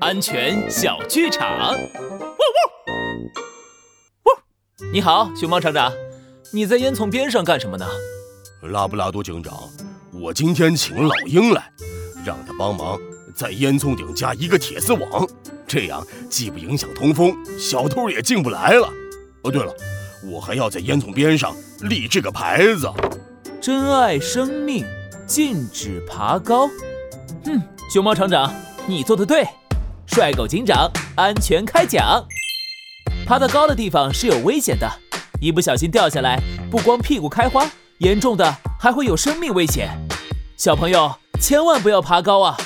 安全小剧场。汪汪！汪！你好，熊猫厂长，你在烟囱边上干什么呢？拉布拉多警长，我今天请老鹰来，让他帮忙在烟囱顶加一个铁丝网，这样既不影响通风，小偷也进不来了。哦，对了，我还要在烟囱边上立这个牌子：珍爱生命，禁止爬高。哼，熊猫厂长，你做的对。帅狗警长，安全开讲。爬到高的地方是有危险的，一不小心掉下来，不光屁股开花，严重的还会有生命危险。小朋友千万不要爬高啊！